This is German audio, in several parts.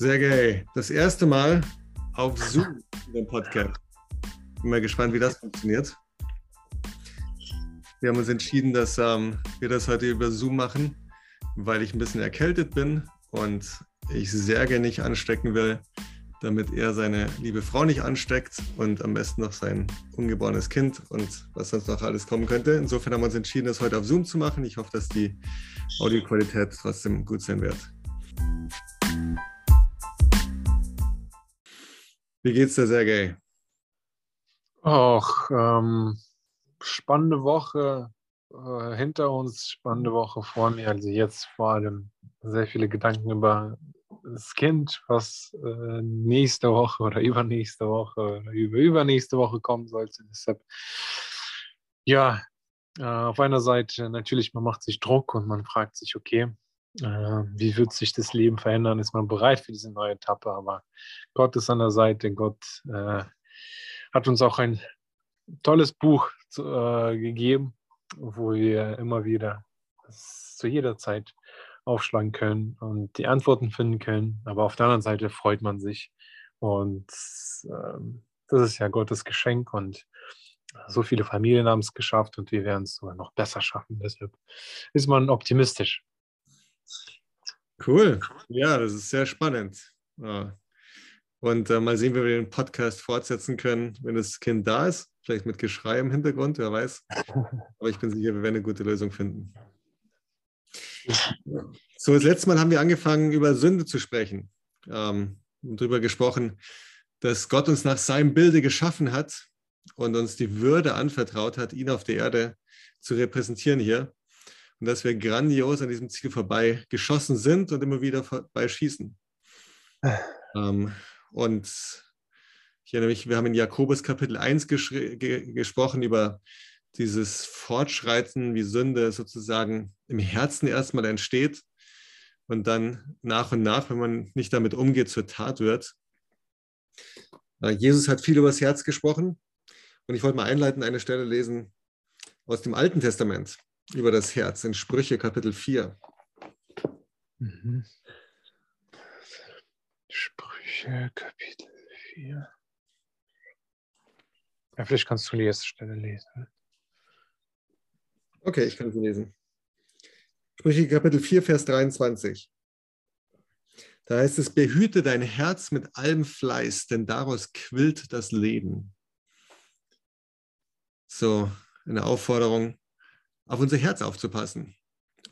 Sergej, das erste Mal auf Zoom in dem Podcast. Bin mal gespannt, wie das funktioniert. Wir haben uns entschieden, dass ähm, wir das heute über Zoom machen, weil ich ein bisschen erkältet bin und ich Sergej nicht anstecken will, damit er seine liebe Frau nicht ansteckt und am besten noch sein ungeborenes Kind und was sonst noch alles kommen könnte. Insofern haben wir uns entschieden, das heute auf Zoom zu machen. Ich hoffe, dass die Audioqualität trotzdem gut sein wird. Wie geht's dir, Sergej? Ach, ähm, spannende Woche äh, hinter uns, spannende Woche vor mir. Also jetzt vor allem sehr viele Gedanken über das Kind, was äh, nächste Woche oder übernächste Woche oder über übernächste Woche kommen sollte. Deshalb, ja, äh, auf einer Seite natürlich, man macht sich Druck und man fragt sich, okay, wie wird sich das Leben verändern? Ist man bereit für diese neue Etappe? Aber Gott ist an der Seite. Gott äh, hat uns auch ein tolles Buch zu, äh, gegeben, wo wir immer wieder zu jeder Zeit aufschlagen können und die Antworten finden können. Aber auf der anderen Seite freut man sich. Und ähm, das ist ja Gottes Geschenk und so viele Familien haben es geschafft und wir werden es sogar noch besser schaffen. Deshalb ist man optimistisch. Cool. Ja, das ist sehr spannend. Ja. Und äh, mal sehen, wie wir den Podcast fortsetzen können, wenn das Kind da ist. Vielleicht mit Geschrei im Hintergrund, wer weiß. Aber ich bin sicher, wir werden eine gute Lösung finden. So, das letzte Mal haben wir angefangen, über Sünde zu sprechen. Ähm, und darüber gesprochen, dass Gott uns nach seinem Bilde geschaffen hat und uns die Würde anvertraut hat, ihn auf der Erde zu repräsentieren hier und dass wir grandios an diesem Ziel vorbei geschossen sind und immer wieder vorbei schießen. ähm, und ich erinnere mich, wir haben in Jakobus Kapitel 1 ge gesprochen über dieses Fortschreiten, wie Sünde sozusagen im Herzen erstmal entsteht und dann nach und nach, wenn man nicht damit umgeht, zur Tat wird. Äh, Jesus hat viel über das Herz gesprochen und ich wollte mal einleiten, eine Stelle lesen aus dem Alten Testament über das Herz in Sprüche Kapitel 4. Mhm. Sprüche Kapitel 4. Ja, vielleicht kannst du die erste Stelle lesen. Okay, ich kann sie lesen. Sprüche Kapitel 4, Vers 23. Da heißt es, behüte dein Herz mit allem Fleiß, denn daraus quillt das Leben. So, eine Aufforderung, auf unser Herz aufzupassen.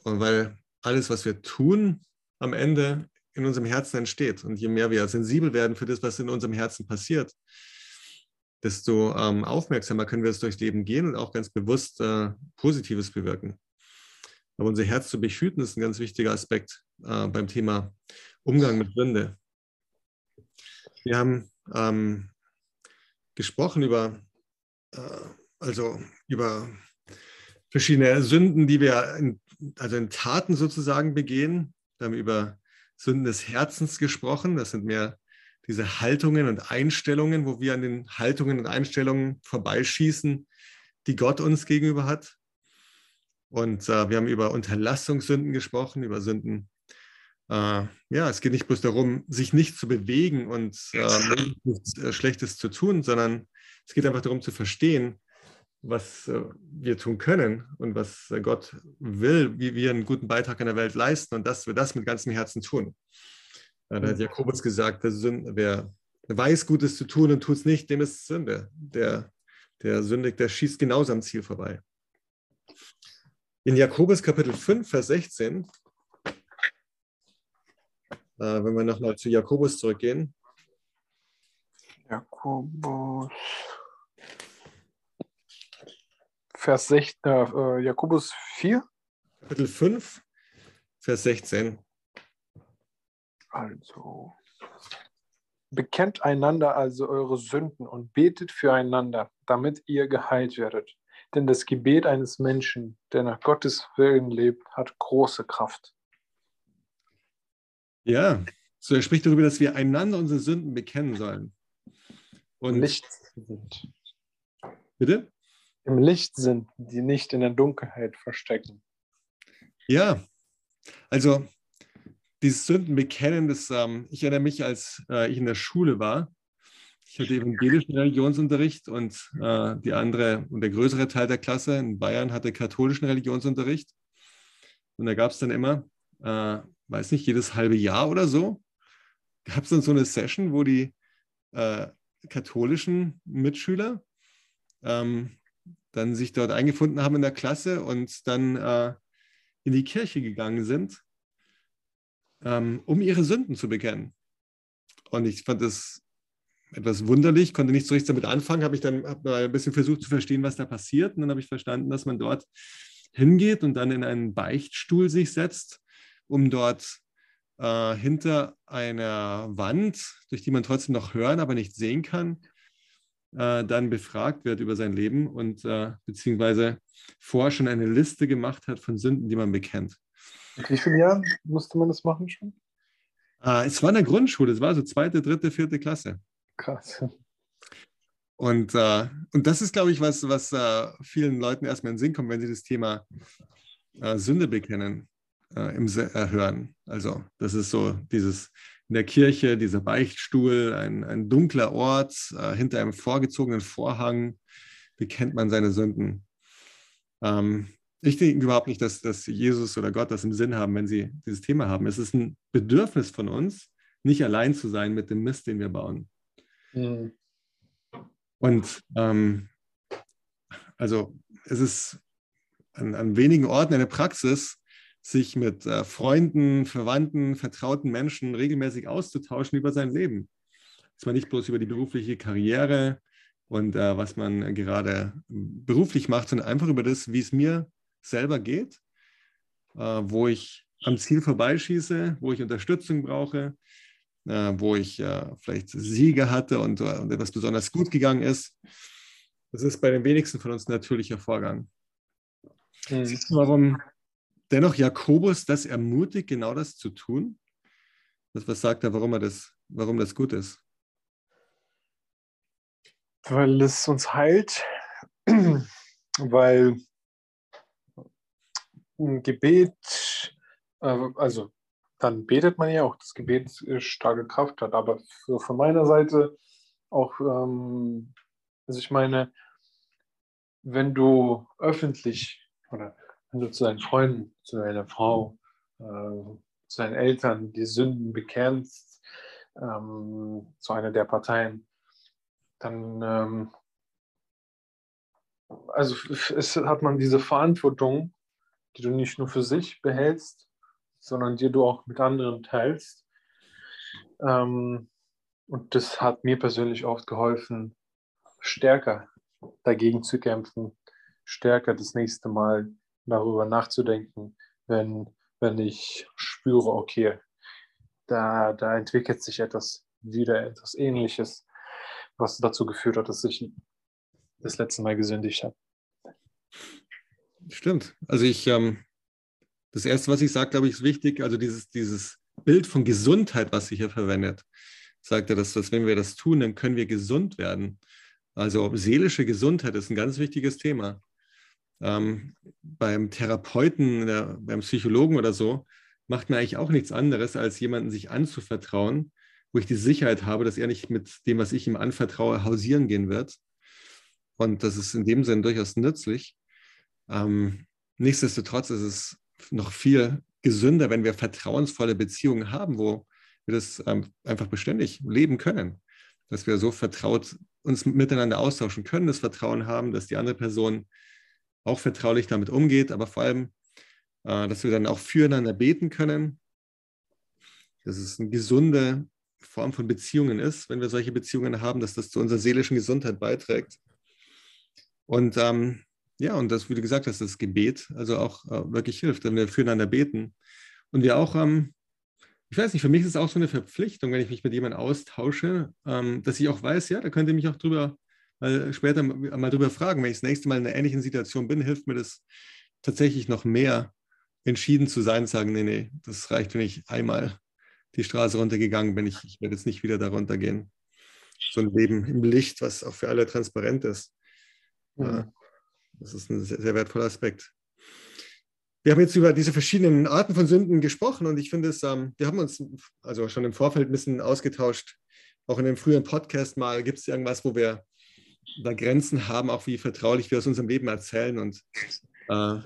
Und weil alles, was wir tun, am Ende in unserem Herzen entsteht. Und je mehr wir sensibel werden für das, was in unserem Herzen passiert, desto ähm, aufmerksamer können wir es durchs Leben gehen und auch ganz bewusst äh, Positives bewirken. Aber unser Herz zu behüten ist ein ganz wichtiger Aspekt äh, beim Thema Umgang mit Sünde. Wir haben ähm, gesprochen über, äh, also über verschiedene Sünden, die wir in, also in Taten sozusagen begehen. Wir haben über Sünden des Herzens gesprochen. Das sind mehr diese Haltungen und Einstellungen, wo wir an den Haltungen und Einstellungen vorbeischießen, die Gott uns gegenüber hat. Und äh, wir haben über Unterlassungssünden gesprochen, über Sünden. Äh, ja, es geht nicht bloß darum, sich nicht zu bewegen und äh, nichts äh, Schlechtes zu tun, sondern es geht einfach darum zu verstehen, was äh, wir tun können und was äh, Gott will, wie wir einen guten Beitrag in der Welt leisten und dass wir das mit ganzem Herzen tun. Da hat mhm. Jakobus gesagt, wer weiß, Gutes zu tun und tut es nicht, dem ist Sünde. Der, der sündigt, der schießt genauso am Ziel vorbei. In Jakobus Kapitel 5, Vers 16, äh, wenn wir nochmal zu Jakobus zurückgehen. Jakobus Vers 16, äh, äh, Jakobus 4. Kapitel 5, Vers 16. Also, bekennt einander also eure Sünden und betet füreinander, damit ihr geheilt werdet. Denn das Gebet eines Menschen, der nach Gottes Willen lebt, hat große Kraft. Ja, so er spricht darüber, dass wir einander unsere Sünden bekennen sollen. Und nicht sind. Bitte? Im Licht sind, die nicht in der Dunkelheit verstecken. Ja, also dieses Sünden bekennen, das, ähm, ich erinnere mich, als äh, ich in der Schule war, ich hatte evangelischen Religionsunterricht und äh, die andere und der größere Teil der Klasse in Bayern hatte katholischen Religionsunterricht. Und da gab es dann immer, äh, weiß nicht, jedes halbe Jahr oder so, gab es dann so eine Session, wo die äh, katholischen Mitschüler ähm, dann sich dort eingefunden haben in der Klasse und dann äh, in die Kirche gegangen sind, ähm, um ihre Sünden zu bekennen. Und ich fand das etwas wunderlich, konnte nicht so richtig damit anfangen, habe ich dann hab ein bisschen versucht zu verstehen, was da passiert. Und dann habe ich verstanden, dass man dort hingeht und dann in einen Beichtstuhl sich setzt, um dort äh, hinter einer Wand, durch die man trotzdem noch hören, aber nicht sehen kann, äh, dann befragt wird über sein Leben und äh, beziehungsweise vorher schon eine Liste gemacht hat von Sünden, die man bekennt. Wie vielen Jahren musste man das machen schon? Äh, es war in der Grundschule, es war so zweite, dritte, vierte Klasse. Krass. Und, äh, und das ist, glaube ich, was, was äh, vielen Leuten erstmal in den Sinn kommt, wenn sie das Thema äh, Sünde bekennen, äh, im äh, hören. Also das ist so dieses in der Kirche, dieser Beichtstuhl, ein, ein dunkler Ort, äh, hinter einem vorgezogenen Vorhang bekennt man seine Sünden. Ähm, ich denke überhaupt nicht, dass, dass Jesus oder Gott das im Sinn haben, wenn sie dieses Thema haben. Es ist ein Bedürfnis von uns, nicht allein zu sein mit dem Mist, den wir bauen. Mhm. Und ähm, also es ist an, an, wenigen Orten eine Praxis, sich mit äh, Freunden, Verwandten, vertrauten Menschen regelmäßig auszutauschen über sein Leben. Dass man nicht bloß über die berufliche Karriere und äh, was man gerade beruflich macht, sondern einfach über das, wie es mir selber geht, äh, wo ich am Ziel vorbeischieße, wo ich Unterstützung brauche, äh, wo ich äh, vielleicht Siege hatte und, äh, und etwas besonders gut gegangen ist. Das ist bei den wenigsten von uns ein natürlicher Vorgang. Mhm. Siehst du, warum dennoch Jakobus das ermutigt, genau das zu tun? Das, was sagt er, warum er das, warum das gut ist? Weil es uns heilt, weil ein Gebet, also dann betet man ja auch, das Gebet starke Kraft hat. Aber von meiner Seite auch, ähm, also ich meine, wenn du öffentlich oder wenn du zu deinen Freunden, zu deiner Frau, äh, zu deinen Eltern die Sünden bekennst, ähm, zu einer der Parteien, dann ähm, also es hat man diese Verantwortung, die du nicht nur für sich behältst, sondern die du auch mit anderen teilst. Ähm, und das hat mir persönlich oft geholfen, stärker dagegen zu kämpfen, stärker das nächste Mal darüber nachzudenken, wenn, wenn ich spüre, okay, da, da entwickelt sich etwas wieder, etwas Ähnliches, was dazu geführt hat, dass ich das letzte Mal gesündigt habe. Stimmt. Also ich ähm, das Erste, was ich sage, glaube ich, ist wichtig, also dieses, dieses Bild von Gesundheit, was sie hier verwendet. Sagt er, dass, dass wenn wir das tun, dann können wir gesund werden. Also seelische Gesundheit ist ein ganz wichtiges Thema. Ähm, beim Therapeuten, der, beim Psychologen oder so, macht man eigentlich auch nichts anderes, als jemanden sich anzuvertrauen, wo ich die Sicherheit habe, dass er nicht mit dem, was ich ihm anvertraue, hausieren gehen wird. Und das ist in dem Sinn durchaus nützlich. Ähm, nichtsdestotrotz ist es noch viel gesünder, wenn wir vertrauensvolle Beziehungen haben, wo wir das ähm, einfach beständig leben können. Dass wir so vertraut uns miteinander austauschen können, das Vertrauen haben, dass die andere Person auch vertraulich damit umgeht, aber vor allem, äh, dass wir dann auch füreinander beten können. Dass es eine gesunde Form von Beziehungen ist, wenn wir solche Beziehungen haben, dass das zu unserer seelischen Gesundheit beiträgt. Und ähm, ja, und das, wie du gesagt hast, das Gebet also auch äh, wirklich hilft, wenn wir füreinander beten. Und wir auch, ähm, ich weiß nicht, für mich ist es auch so eine Verpflichtung, wenn ich mich mit jemandem austausche, ähm, dass ich auch weiß, ja, da könnt ihr mich auch drüber mal später mal drüber fragen. Wenn ich das nächste Mal in einer ähnlichen Situation bin, hilft mir das tatsächlich noch mehr, entschieden zu sein, zu sagen, nee, nee, das reicht, wenn ich einmal die Straße runtergegangen bin. Ich, ich werde jetzt nicht wieder da runtergehen. So ein Leben im Licht, was auch für alle transparent ist. Mhm. Das ist ein sehr, sehr wertvoller Aspekt. wir haben jetzt über diese verschiedenen Arten von Sünden gesprochen und ich finde es, ähm, wir haben uns also schon im Vorfeld ein bisschen ausgetauscht, auch in dem früheren Podcast mal, gibt es irgendwas, wo wir da Grenzen haben, auch wie vertraulich wir aus unserem Leben erzählen und äh,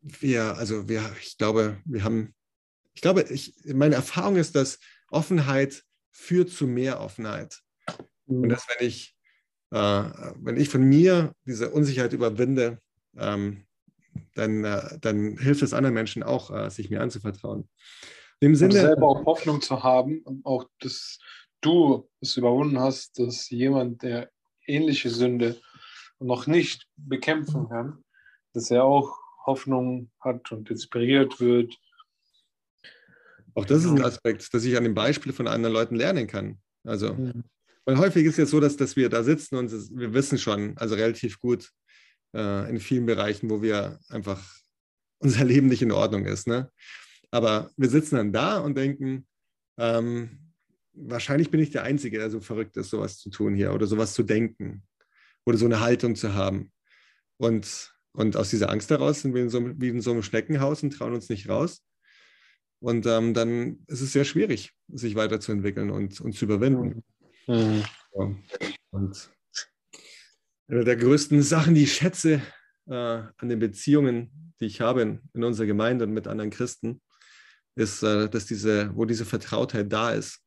wir, also wir, ich glaube, wir haben, ich glaube, ich, meine Erfahrung ist, dass Offenheit führt zu mehr Offenheit. Mhm. Und dass wenn ich, äh, wenn ich von mir diese Unsicherheit überwinde, ähm, dann, äh, dann hilft es anderen Menschen auch, äh, sich mir anzuvertrauen. Im Sinne, und selber auch Hoffnung zu haben und auch, dass du es überwunden hast, dass jemand, der ähnliche Sünde noch nicht bekämpfen kann, dass er auch Hoffnung hat und inspiriert wird. Auch das ist ein Aspekt, dass ich an dem Beispiel von anderen Leuten lernen kann. Also, mhm. weil häufig ist es jetzt so, dass, dass wir da sitzen und wir wissen schon, also relativ gut, äh, in vielen Bereichen, wo wir einfach unser Leben nicht in Ordnung ist. Ne? Aber wir sitzen dann da und denken, ähm, wahrscheinlich bin ich der Einzige, der so verrückt ist, sowas zu tun hier oder sowas zu denken oder so eine Haltung zu haben. Und, und aus dieser Angst heraus sind wir in so, wie in so einem Schneckenhaus und trauen uns nicht raus. Und ähm, dann ist es sehr schwierig, sich weiterzuentwickeln und, und zu überwinden. Mhm. Ja. Und eine der größten Sachen, die ich schätze äh, an den Beziehungen, die ich habe in, in unserer Gemeinde und mit anderen Christen, ist, äh, dass diese, wo diese Vertrautheit da ist,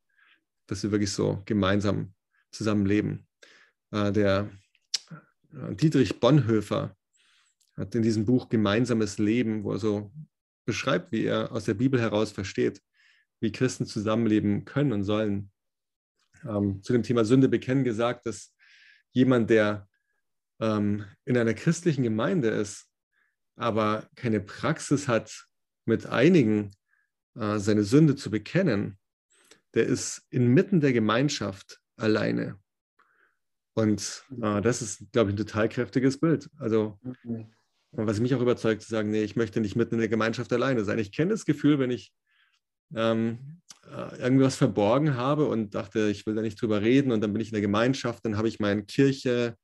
dass wir wirklich so gemeinsam zusammenleben. Äh, der äh, Dietrich Bonhoeffer hat in diesem Buch Gemeinsames Leben, wo er so beschreibt, wie er aus der Bibel heraus versteht, wie Christen zusammenleben können und sollen. Ähm, zu dem Thema Sünde bekennen gesagt, dass jemand, der ähm, in einer christlichen Gemeinde ist, aber keine Praxis hat, mit einigen äh, seine Sünde zu bekennen, der ist inmitten der Gemeinschaft alleine. Und äh, das ist, glaube ich, ein total kräftiges Bild. Also, mhm. was mich auch überzeugt, zu sagen, nee, ich möchte nicht mitten in der Gemeinschaft alleine sein. Ich kenne das Gefühl, wenn ich ähm, äh, irgendwas verborgen habe und dachte, ich will da nicht drüber reden und dann bin ich in der Gemeinschaft, dann habe ich meine Kirche,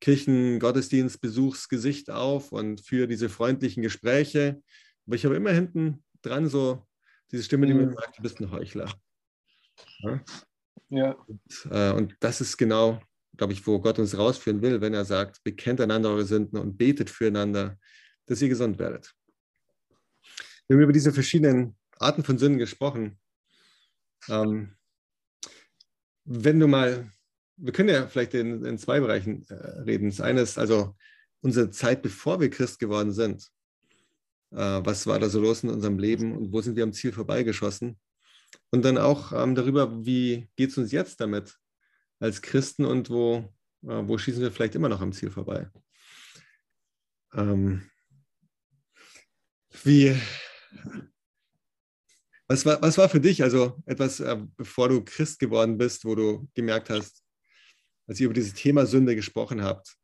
Kirchengottesdienstbesuchsgesicht auf und führe diese freundlichen Gespräche. Aber ich habe immer hinten dran so diese Stimme, die mir mhm. sagt, du bist ein Heuchler. Ja. ja. Und, äh, und, das ist genau, glaube ich, wo Gott uns rausführen will, wenn er sagt, bekennt einander eure Sünden und betet füreinander, dass ihr gesund werdet. Wir haben über diese verschiedenen Arten von Sünden gesprochen. Ähm, wenn du mal wir können ja vielleicht in, in zwei Bereichen äh, reden. Das eine ist also unsere Zeit, bevor wir Christ geworden sind. Äh, was war da so los in unserem Leben und wo sind wir am Ziel vorbeigeschossen? Und dann auch ähm, darüber, wie geht es uns jetzt damit als Christen und wo, äh, wo schießen wir vielleicht immer noch am Ziel vorbei? Ähm, wie, was war, was war für dich, also etwas, äh, bevor du Christ geworden bist, wo du gemerkt hast, als ihr über dieses Thema Sünde gesprochen habt,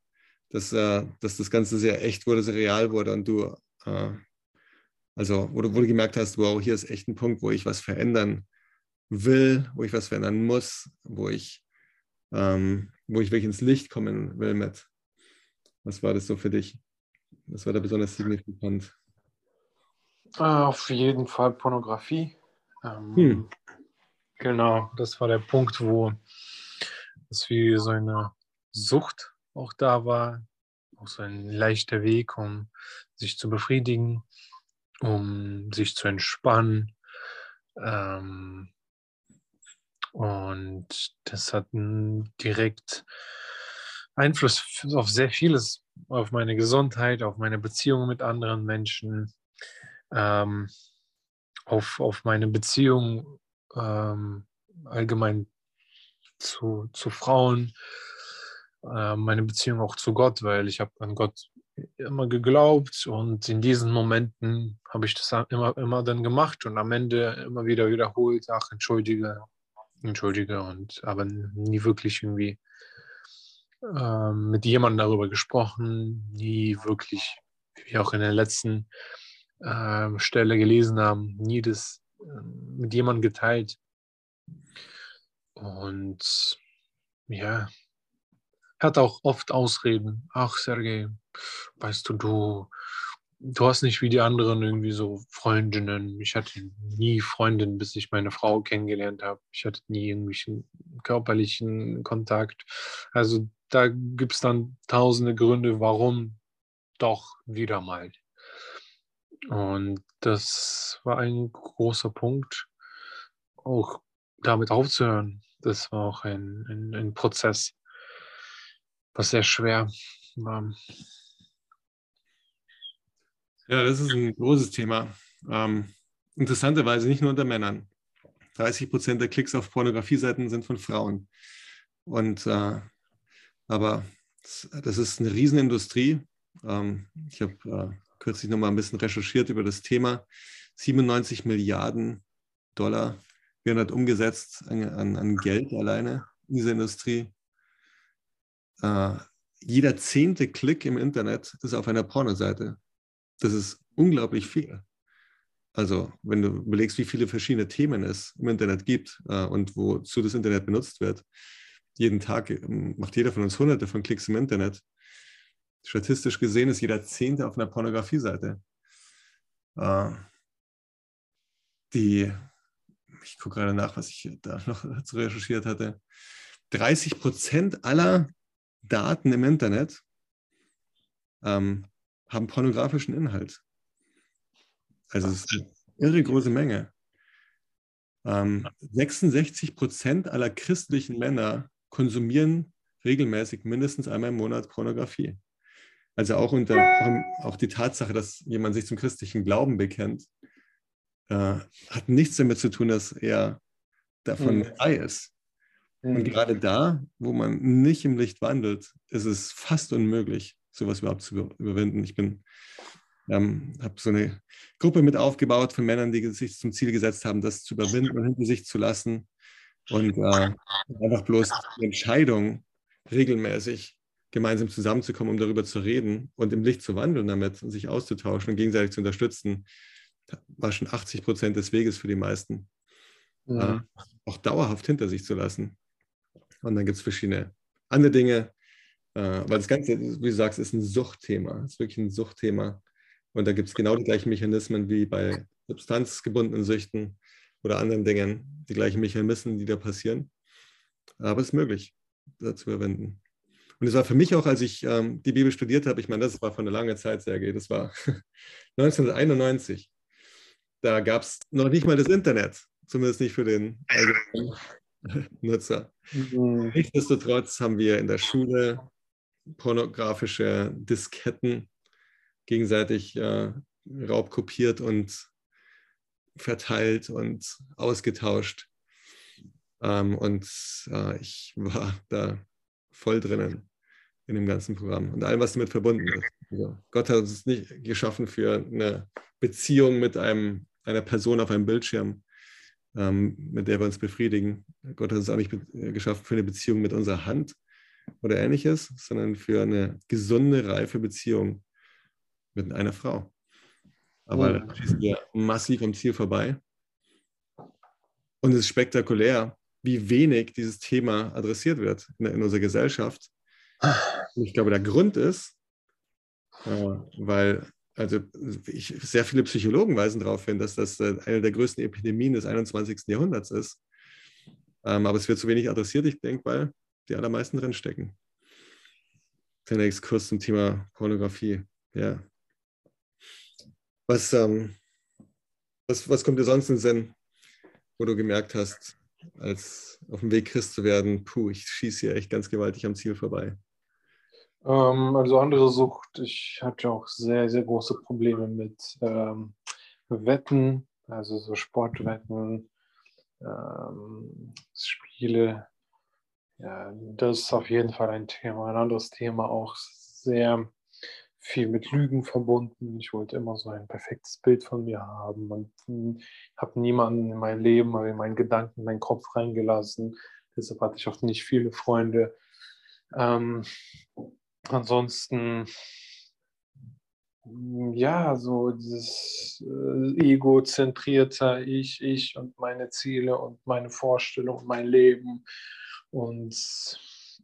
dass, äh, dass das Ganze sehr echt wurde, sehr real wurde und du, äh, also wo du, wo du gemerkt hast, wow, hier ist echt ein Punkt, wo ich was verändern will, wo ich was verändern muss, wo ich, ähm, wo ich wirklich ins Licht kommen will mit. Was war das so für dich? Was war da besonders signifikant? Ah, auf jeden Fall Pornografie. Ähm, hm. Genau, das war der Punkt, wo dass wie so eine Sucht auch da war, auch so ein leichter Weg, um sich zu befriedigen, um sich zu entspannen. Ähm, und das hat direkt Einfluss auf sehr vieles, auf meine Gesundheit, auf meine Beziehungen mit anderen Menschen, ähm, auf, auf meine Beziehung ähm, allgemein zu, zu Frauen, äh, meine Beziehung auch zu Gott, weil ich habe an Gott immer geglaubt und in diesen Momenten habe ich das immer, immer dann gemacht und am Ende immer wieder wiederholt, ach, entschuldige, entschuldige und aber nie wirklich irgendwie äh, mit jemandem darüber gesprochen, nie wirklich, wie wir auch in der letzten äh, Stelle gelesen haben, nie das äh, mit jemandem geteilt. Und ja, hat auch oft Ausreden. Ach, Sergej, weißt du, du, du hast nicht wie die anderen irgendwie so Freundinnen. Ich hatte nie Freundinnen, bis ich meine Frau kennengelernt habe. Ich hatte nie irgendwelchen körperlichen Kontakt. Also da gibt es dann tausende Gründe, warum doch wieder mal. Und das war ein großer Punkt, auch damit aufzuhören. Das war auch ein, ein, ein Prozess, was sehr schwer war. Ja, das ist ein großes Thema. Ähm, interessanterweise nicht nur unter Männern. 30 Prozent der Klicks auf Pornografieseiten sind von Frauen. Und äh, aber das ist eine Riesenindustrie. Ähm, ich habe äh, kürzlich noch mal ein bisschen recherchiert über das Thema. 97 Milliarden Dollar werden halt umgesetzt an, an, an Geld alleine in dieser Industrie. Äh, jeder zehnte Klick im Internet ist auf einer Pornoseite. Das ist unglaublich viel. Also, wenn du überlegst, wie viele verschiedene Themen es im Internet gibt äh, und wozu das Internet benutzt wird, jeden Tag ähm, macht jeder von uns hunderte von Klicks im Internet. Statistisch gesehen ist jeder Zehnte auf einer Pornografie-Seite. Äh, die, ich gucke gerade nach, was ich da noch dazu recherchiert hatte. 30 Prozent aller Daten im Internet ähm, haben pornografischen Inhalt. Also es ist eine irre große Menge. Ähm, 66 Prozent aller christlichen Männer konsumieren regelmäßig mindestens einmal im Monat Pornografie. Also auch, unter, auch die Tatsache, dass jemand sich zum christlichen Glauben bekennt, äh, hat nichts damit zu tun, dass er davon mhm. frei ist. Mhm. Und gerade da, wo man nicht im Licht wandelt, ist es fast unmöglich, sowas überhaupt zu überwinden. Ich bin, ähm, habe so eine Gruppe mit aufgebaut von Männern, die sich zum Ziel gesetzt haben, das zu überwinden und hinter sich zu lassen. Und äh, einfach bloß die Entscheidung, regelmäßig gemeinsam zusammenzukommen, um darüber zu reden und im Licht zu wandeln damit und sich auszutauschen und gegenseitig zu unterstützen, war schon 80 Prozent des Weges für die meisten. Ja. Äh, auch dauerhaft hinter sich zu lassen. Und dann gibt es verschiedene andere Dinge, äh, weil das Ganze, wie du sagst, ist ein Suchtthema. Es ist wirklich ein Suchtthema. Und da gibt es genau die gleichen Mechanismen wie bei substanzgebundenen Süchten oder anderen Dingen, die gleichen Mechanismen, die da passieren. Aber es ist möglich, da zu überwinden. Und es war für mich auch, als ich ähm, die Bibel studiert habe, ich meine, das war von einer langen Zeit, Sergej, das war 1991. Da gab es noch nicht mal das Internet, zumindest nicht für den Nutzer. Mhm. Nichtsdestotrotz haben wir in der Schule pornografische Disketten gegenseitig äh, raubkopiert und verteilt und ausgetauscht. Ähm, und äh, ich war da voll drinnen in dem ganzen Programm und allem, was damit verbunden ist. Also Gott hat uns nicht geschaffen für eine Beziehung mit einem, einer Person auf einem Bildschirm, mit der wir uns befriedigen. Gott hat uns auch nicht geschaffen für eine Beziehung mit unserer Hand oder ähnliches, sondern für eine gesunde, reife Beziehung mit einer Frau. Aber da schießen wir massiv am Ziel vorbei. Und es ist spektakulär, wie wenig dieses Thema adressiert wird in, in unserer Gesellschaft. Und ich glaube, der Grund ist, äh, weil also ich, sehr viele Psychologen weisen darauf hin, dass das äh, eine der größten Epidemien des 21. Jahrhunderts ist. Ähm, aber es wird zu wenig adressiert, ich denke, weil die allermeisten drinstecken. Kleiner Exkurs zum Thema Pornografie. Ja. Was, ähm, was, was kommt dir sonst in den Sinn, wo du gemerkt hast, als auf dem Weg Christ zu werden, puh, ich schieße hier echt ganz gewaltig am Ziel vorbei? Ähm, also andere Sucht, ich hatte auch sehr, sehr große Probleme mit ähm, Wetten, also so Sportwetten, ähm, Spiele. Ja, das ist auf jeden Fall ein Thema. Ein anderes Thema auch sehr viel mit Lügen verbunden. Ich wollte immer so ein perfektes Bild von mir haben und hm, habe niemanden in mein Leben in meinen Gedanken, in meinen Kopf reingelassen. Deshalb hatte ich auch nicht viele Freunde. Ähm, ansonsten, hm, ja, so dieses äh, egozentrierte Ich, ich und meine Ziele und meine Vorstellung, mein Leben. Und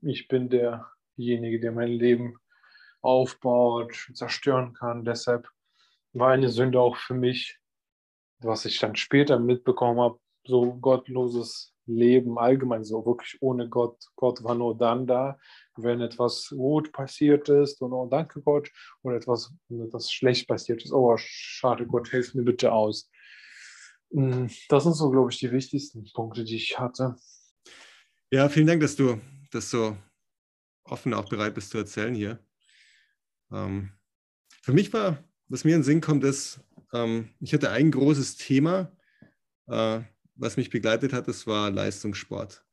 ich bin derjenige, der mein Leben aufbaut, zerstören kann. Deshalb war eine Sünde auch für mich, was ich dann später mitbekommen habe, so gottloses Leben allgemein, so wirklich ohne Gott. Gott war nur dann da, wenn etwas gut passiert ist und oh, danke Gott, oder etwas, etwas schlecht passiert ist. Oh, schade Gott, hilf mir bitte aus. Hm, das sind so, glaube ich, die wichtigsten Punkte, die ich hatte. Ja, vielen Dank, dass du das so offen auch bereit bist zu erzählen hier. Ähm, für mich war, was mir in den Sinn kommt, ist, ähm, ich hatte ein großes Thema, äh, was mich begleitet hat, das war Leistungssport.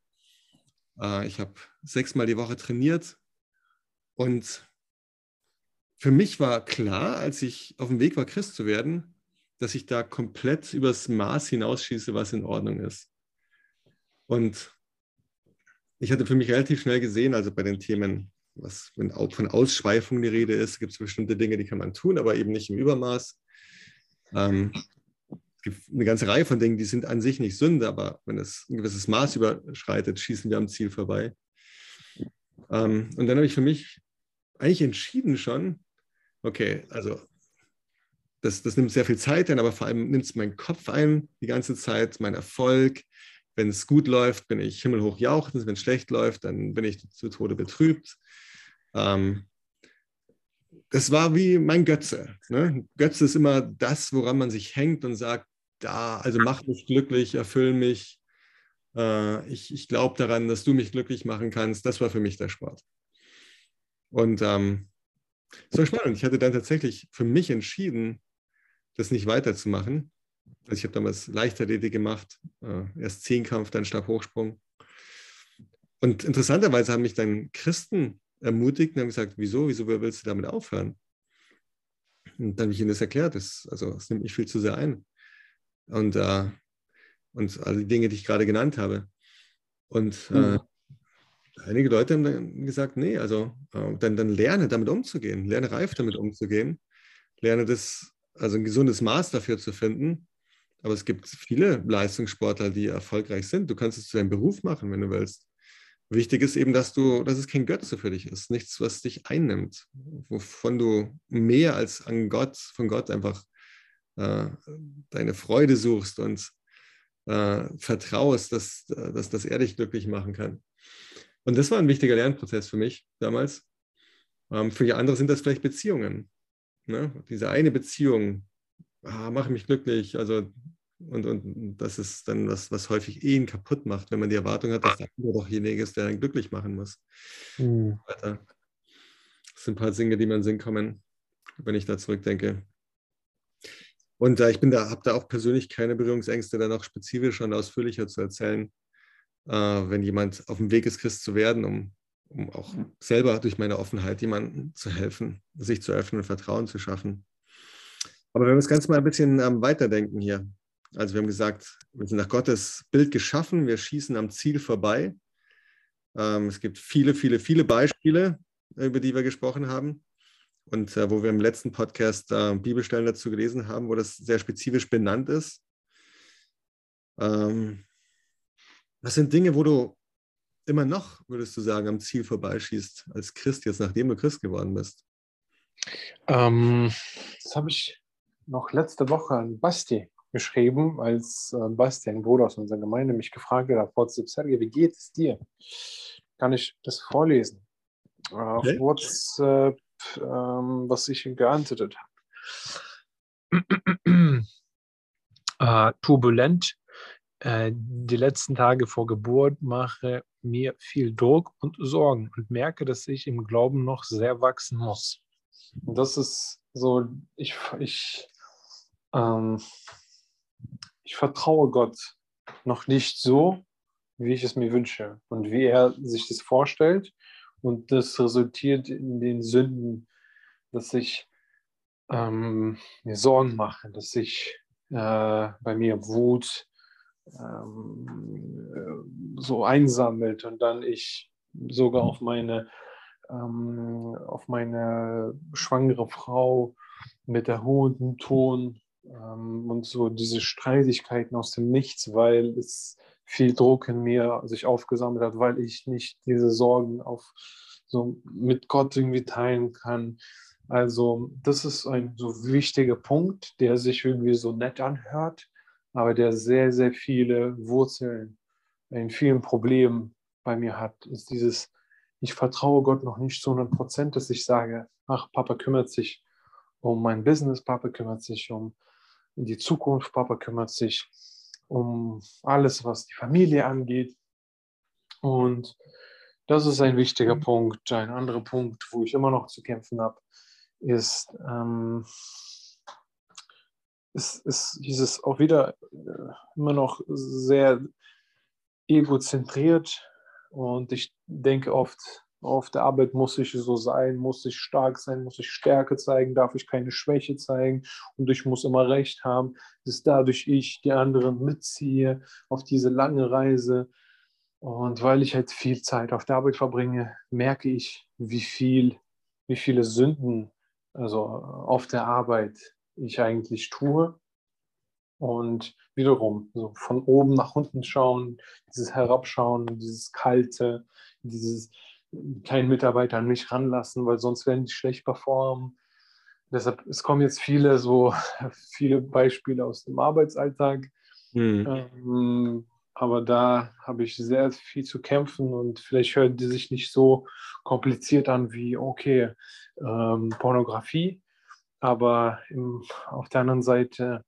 Äh, ich habe sechsmal die Woche trainiert und für mich war klar, als ich auf dem Weg war, Christ zu werden, dass ich da komplett übers Maß hinausschieße, was in Ordnung ist. Und ich hatte für mich relativ schnell gesehen, also bei den Themen, was wenn auch von Ausschweifung die Rede ist, gibt es bestimmte Dinge, die kann man tun, aber eben nicht im Übermaß. Ähm, eine ganze Reihe von Dingen, die sind an sich nicht Sünde, aber wenn es ein gewisses Maß überschreitet, schießen wir am Ziel vorbei. Ähm, und dann habe ich für mich eigentlich entschieden schon, okay, also das, das nimmt sehr viel Zeit ein, aber vor allem nimmt es meinen Kopf ein die ganze Zeit, mein Erfolg. Wenn es gut läuft, bin ich himmelhoch jauchzend. Wenn es schlecht läuft, dann bin ich zu Tode betrübt. Ähm, das war wie mein Götze. Ne? Götze ist immer das, woran man sich hängt und sagt, da, also mach mich glücklich, erfüll mich. Äh, ich ich glaube daran, dass du mich glücklich machen kannst. Das war für mich der Sport. Und ähm, es war spannend. Ich hatte dann tatsächlich für mich entschieden, das nicht weiterzumachen. Also ich habe damals Leichtathletik gemacht, äh, erst Zehnkampf, dann Stabhochsprung. Und interessanterweise haben mich dann Christen ermutigt und haben gesagt, wieso, wieso willst du damit aufhören? Und dann habe ich ihnen das erklärt, das, also es nimmt mich viel zu sehr ein. Und, äh, und all die Dinge, die ich gerade genannt habe. Und äh, mhm. einige Leute haben dann gesagt, nee, also äh, dann, dann lerne damit umzugehen, lerne reif damit umzugehen, lerne das also ein gesundes Maß dafür zu finden. Aber es gibt viele Leistungssportler, die erfolgreich sind. Du kannst es zu deinem Beruf machen, wenn du willst. Wichtig ist eben, dass du, dass es kein Götze für dich ist, nichts, was dich einnimmt, wovon du mehr als an Gott, von Gott einfach äh, deine Freude suchst und äh, vertraust, dass, dass, dass er dich glücklich machen kann. Und das war ein wichtiger Lernprozess für mich damals. Ähm, für die anderen sind das vielleicht Beziehungen. Ne? Diese eine Beziehung, ah, mache mich glücklich, also und, und das ist dann was, was häufig Ehen kaputt macht, wenn man die Erwartung hat, dass der andere doch derjenige ist, der einen glücklich machen muss. Mhm. Das sind ein paar Dinge, die mir in den Sinn kommen, wenn ich da zurückdenke. Und äh, ich bin da, habe da auch persönlich keine Berührungsängste, da noch spezifischer und ausführlicher zu erzählen, äh, wenn jemand auf dem Weg ist, Christ zu werden, um um auch selber durch meine Offenheit jemandem zu helfen, sich zu öffnen und Vertrauen zu schaffen. Aber wenn wir das Ganze mal ein bisschen ähm, weiterdenken hier. Also wir haben gesagt, wir sind nach Gottes Bild geschaffen, wir schießen am Ziel vorbei. Ähm, es gibt viele, viele, viele Beispiele, über die wir gesprochen haben und äh, wo wir im letzten Podcast äh, Bibelstellen dazu gelesen haben, wo das sehr spezifisch benannt ist. Ähm, das sind Dinge, wo du immer noch, würdest du sagen, am Ziel vorbeischießt als Christ, jetzt nachdem du Christ geworden bist? Ähm, das habe ich noch letzte Woche an Basti geschrieben, als äh, Basti, ein Bruder aus unserer Gemeinde, mich gefragt hat, auf WhatsApp, Sergej, wie geht es dir? Kann ich das vorlesen? Äh, auf okay. WhatsApp, ähm, was ich ihm geantwortet habe. äh, turbulent. Äh, die letzten Tage vor Geburt mache mir viel Druck und Sorgen und merke, dass ich im Glauben noch sehr wachsen muss. Das ist so, ich, ich, ähm, ich vertraue Gott noch nicht so, wie ich es mir wünsche und wie er sich das vorstellt. Und das resultiert in den Sünden, dass ich ähm, mir Sorgen mache, dass ich äh, bei mir Wut, ähm, so einsammelt und dann ich sogar auf meine, ähm, auf meine schwangere Frau mit der hohen Ton ähm, und so diese Streitigkeiten aus dem Nichts, weil es viel Druck in mir sich aufgesammelt hat, weil ich nicht diese Sorgen auf so mit Gott irgendwie teilen kann. Also das ist ein so wichtiger Punkt, der sich irgendwie so nett anhört, aber der sehr, sehr viele Wurzeln in vielen Problemen bei mir hat, ist dieses, ich vertraue Gott noch nicht zu 100 Prozent, dass ich sage, ach, Papa kümmert sich um mein Business, Papa kümmert sich um die Zukunft, Papa kümmert sich um alles, was die Familie angeht. Und das ist ein wichtiger Punkt. Ein anderer Punkt, wo ich immer noch zu kämpfen habe, ist, ähm, ist, ist dieses auch wieder äh, immer noch sehr egozentriert. Und ich denke oft, auf der Arbeit muss ich so sein, muss ich stark sein, muss ich Stärke zeigen, darf ich keine Schwäche zeigen und ich muss immer recht haben, dass dadurch ich die anderen mitziehe auf diese lange Reise. Und weil ich halt viel Zeit auf der Arbeit verbringe, merke ich, wie viel, wie viele Sünden also auf der Arbeit ich eigentlich tue. Und wiederum, so von oben nach unten schauen, dieses Herabschauen, dieses Kalte, dieses keinen Mitarbeiter an mich ranlassen, weil sonst werden die schlecht performen. Deshalb, es kommen jetzt viele so viele Beispiele aus dem Arbeitsalltag. Mhm. Ähm, aber da habe ich sehr viel zu kämpfen und vielleicht hören die sich nicht so kompliziert an wie, okay, ähm, Pornografie. Aber im, auf der anderen Seite,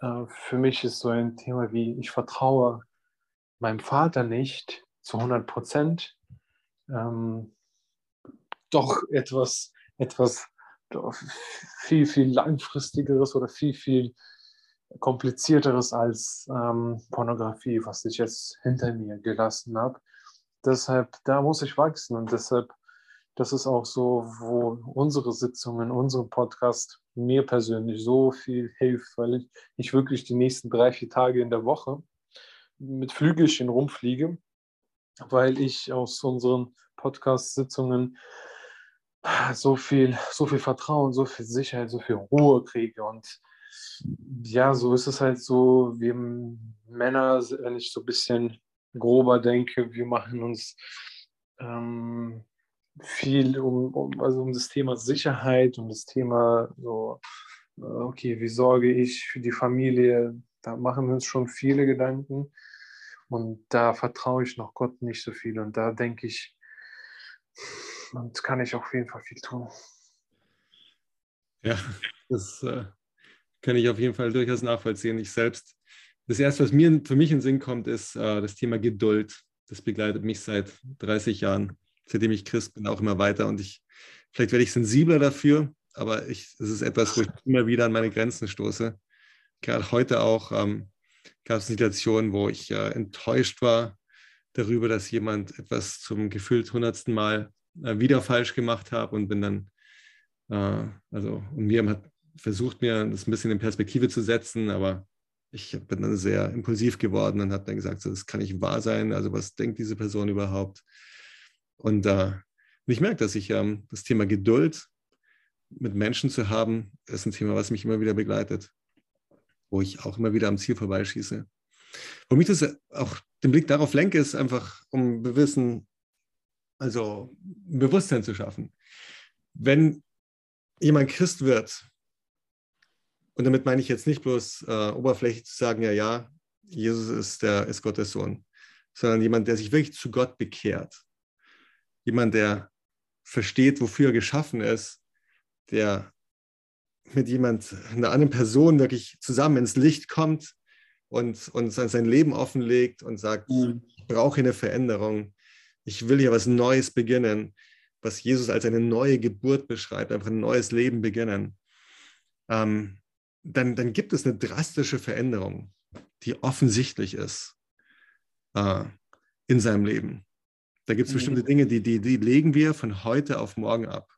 äh, für mich ist so ein Thema wie, ich vertraue meinem Vater nicht zu 100 Prozent. Ähm, doch etwas, etwas viel, viel langfristigeres oder viel, viel komplizierteres als ähm, Pornografie, was ich jetzt hinter mir gelassen habe. Deshalb, da muss ich wachsen und deshalb, das ist auch so, wo unsere Sitzungen, unsere Podcast mir persönlich so viel hilft, weil ich, ich wirklich die nächsten drei, vier Tage in der Woche mit Flügelchen rumfliege, weil ich aus unseren Podcast-Sitzungen so viel, so viel Vertrauen, so viel Sicherheit, so viel Ruhe kriege. Und ja, so ist es halt so, wir Männer, wenn ich so ein bisschen grober denke, wir machen uns ähm, viel um, um, also um das Thema Sicherheit, um das Thema so, äh, okay, wie sorge ich für die Familie, da machen wir uns schon viele Gedanken und da vertraue ich noch Gott nicht so viel und da denke ich, und kann ich auf jeden Fall viel tun. Ja, das äh, kann ich auf jeden Fall durchaus nachvollziehen. Ich selbst, das erste, was mir für mich in den Sinn kommt, ist äh, das Thema Geduld. Das begleitet mich seit 30 Jahren, seitdem ich Christ bin, auch immer weiter. Und ich, vielleicht werde ich sensibler dafür, aber es ist etwas, wo ich immer wieder an meine Grenzen stoße. Gerade heute auch ähm, gab es Situationen, wo ich äh, enttäuscht war darüber, dass jemand etwas zum gefühlt hundertsten Mal äh, wieder falsch gemacht hat und bin dann, äh, also, und mir hat versucht, mir das ein bisschen in Perspektive zu setzen, aber ich bin dann sehr impulsiv geworden und habe dann gesagt, so, das kann nicht wahr sein. Also was denkt diese Person überhaupt? Und, äh, ich merke, dass ich ähm, das Thema Geduld mit Menschen zu haben, ist ein Thema, was mich immer wieder begleitet, wo ich auch immer wieder am Ziel vorbeischieße. Womit ich das auch den Blick darauf lenke, ist einfach, um Bewissen, also ein Bewusstsein zu schaffen. Wenn jemand Christ wird, und damit meine ich jetzt nicht bloß äh, oberflächlich zu sagen, ja, ja, Jesus ist, der, ist Gottes Sohn, sondern jemand, der sich wirklich zu Gott bekehrt. Jemand, der versteht, wofür er geschaffen ist, der mit jemand, einer anderen Person wirklich zusammen ins Licht kommt und, und sein Leben offenlegt und sagt, mhm. ich brauche eine Veränderung, ich will hier was Neues beginnen, was Jesus als eine neue Geburt beschreibt, einfach ein neues Leben beginnen. Ähm, dann, dann gibt es eine drastische Veränderung, die offensichtlich ist äh, in seinem Leben. Da gibt es mhm. bestimmte Dinge, die, die, die legen wir von heute auf morgen ab.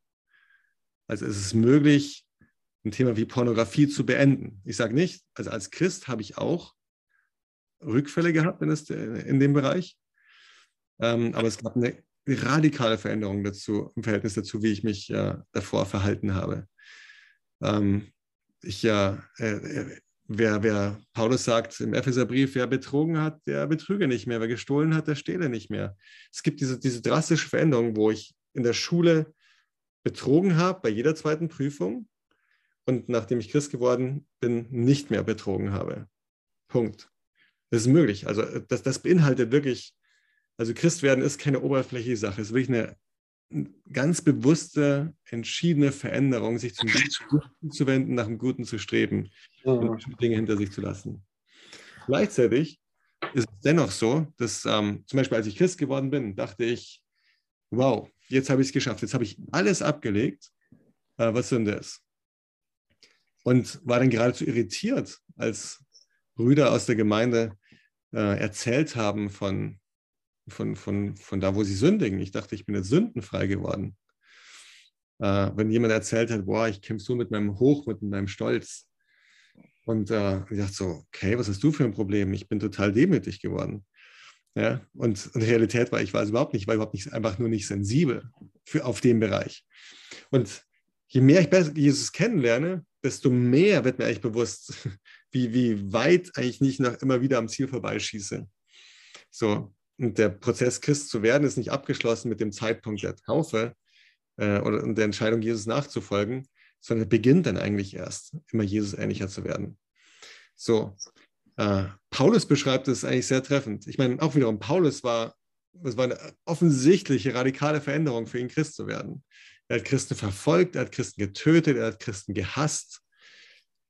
Also es ist möglich, ein Thema wie Pornografie zu beenden. Ich sage nicht, also als Christ habe ich auch Rückfälle gehabt in, das, in dem Bereich, ähm, aber es gab eine radikale Veränderung dazu, im Verhältnis dazu, wie ich mich äh, davor verhalten habe. Ähm, ich ja, äh, äh, wer, wer Paulus sagt im Epheserbrief, wer betrogen hat, der betrüge nicht mehr, wer gestohlen hat, der stehle nicht mehr. Es gibt diese, diese drastische Veränderung, wo ich in der Schule betrogen habe bei jeder zweiten Prüfung und nachdem ich Christ geworden bin, nicht mehr betrogen habe. Punkt. Das ist möglich. Also das, das beinhaltet wirklich, also Christ werden ist keine oberflächliche Sache. Es ist wirklich eine ganz bewusste, entschiedene Veränderung, sich zum Guten zu wenden, nach dem Guten zu streben ja. und Dinge hinter sich zu lassen. Gleichzeitig ist es dennoch so, dass ähm, zum Beispiel als ich Christ geworden bin, dachte ich, wow, jetzt habe ich es geschafft, jetzt habe ich alles abgelegt, äh, was Sünde ist. Und war dann geradezu irritiert, als Brüder aus der Gemeinde äh, erzählt haben von, von, von, von da, wo sie sündigen. Ich dachte, ich bin jetzt sündenfrei geworden. Äh, wenn jemand erzählt hat, boah, ich kämpfe so mit meinem Hoch, mit meinem Stolz. Und äh, ich dachte so, okay, was hast du für ein Problem? Ich bin total demütig geworden. Ja, und, und Realität war, ich war es überhaupt nicht, ich war überhaupt nicht, einfach nur nicht sensibel für, auf dem Bereich. Und je mehr ich Jesus kennenlerne, desto mehr wird mir eigentlich bewusst, wie, wie weit eigentlich nicht noch immer wieder am Ziel vorbeischieße. So, und der Prozess, Christ zu werden, ist nicht abgeschlossen mit dem Zeitpunkt der Taufe äh, oder der Entscheidung, Jesus nachzufolgen, sondern beginnt dann eigentlich erst, immer Jesus ähnlicher zu werden. So, äh, Paulus beschreibt es eigentlich sehr treffend. Ich meine, auch wiederum, Paulus war, es war eine offensichtliche radikale Veränderung für ihn, Christ zu werden. Er hat Christen verfolgt, er hat Christen getötet, er hat Christen gehasst.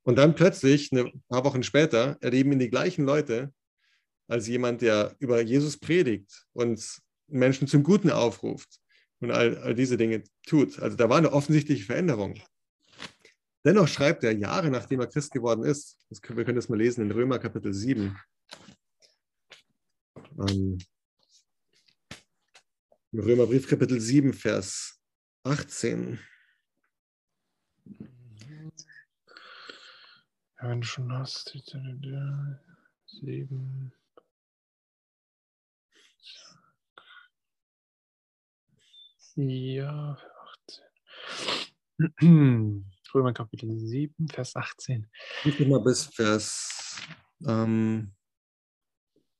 Und dann plötzlich, ein paar Wochen später, erleben ihn die gleichen Leute als jemand, der über Jesus predigt und Menschen zum Guten aufruft und all, all diese Dinge tut. Also da war eine offensichtliche Veränderung. Dennoch schreibt er Jahre nachdem er Christ geworden ist, können, wir können das mal lesen in Römer Kapitel 7. Ähm, Römerbrief Kapitel 7, Vers 18. Ja, wenn du schon hast, 7. Ja, 18. Römer Kapitel 7, Vers 18. Ich mal bis Vers. Ähm,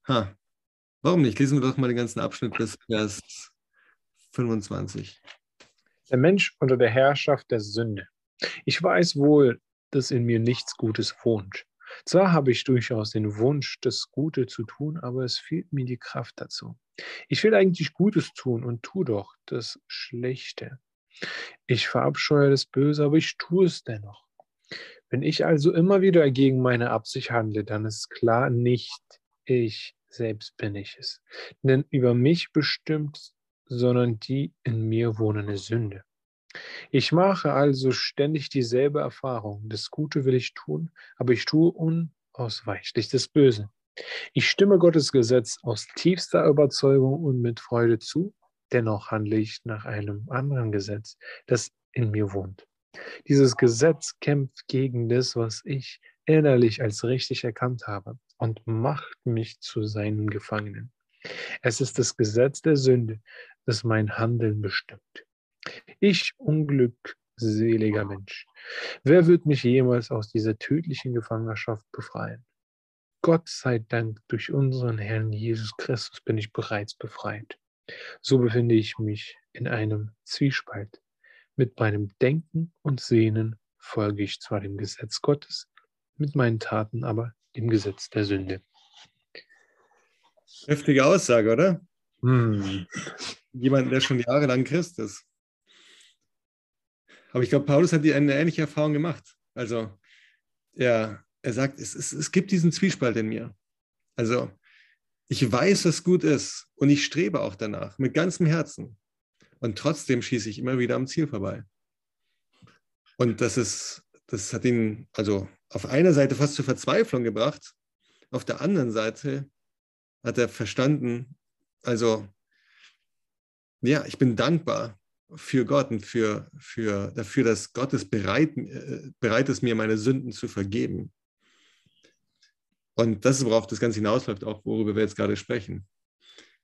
ha, warum nicht? Lesen wir doch mal den ganzen Abschnitt bis Vers 25. Der Mensch unter der Herrschaft der Sünde. Ich weiß wohl, dass in mir nichts Gutes wohnt. Zwar habe ich durchaus den Wunsch, das Gute zu tun, aber es fehlt mir die Kraft dazu. Ich will eigentlich Gutes tun und tu doch das Schlechte. Ich verabscheue das Böse, aber ich tue es dennoch. Wenn ich also immer wieder gegen meine Absicht handle, dann ist klar, nicht ich selbst bin ich es. Denn über mich bestimmt, sondern die in mir wohnende Sünde. Ich mache also ständig dieselbe Erfahrung. Das Gute will ich tun, aber ich tue unausweichlich das Böse. Ich stimme Gottes Gesetz aus tiefster Überzeugung und mit Freude zu, dennoch handle ich nach einem anderen Gesetz, das in mir wohnt. Dieses Gesetz kämpft gegen das, was ich innerlich als richtig erkannt habe und macht mich zu seinen Gefangenen. Es ist das Gesetz der Sünde, das mein Handeln bestimmt. Ich, unglückseliger Mensch, wer wird mich jemals aus dieser tödlichen Gefangenschaft befreien? Gott sei Dank, durch unseren Herrn Jesus Christus bin ich bereits befreit. So befinde ich mich in einem Zwiespalt. Mit meinem Denken und Sehnen folge ich zwar dem Gesetz Gottes, mit meinen Taten aber dem Gesetz der Sünde. Heftige Aussage, oder? Hm. Jemand, der schon jahrelang Christ ist. Aber ich glaube, Paulus hat eine ähnliche Erfahrung gemacht. Also er, er sagt, es, es, es gibt diesen Zwiespalt in mir. Also ich weiß, was gut ist und ich strebe auch danach mit ganzem Herzen. Und trotzdem schieße ich immer wieder am Ziel vorbei. Und das ist, das hat ihn also auf einer Seite fast zur Verzweiflung gebracht. Auf der anderen Seite hat er verstanden, also ja, ich bin dankbar für Gott und für, für, dafür, dass Gott es bereit, äh, bereit ist, mir meine Sünden zu vergeben. Und das ist, worauf das Ganze hinausläuft, auch worüber wir jetzt gerade sprechen.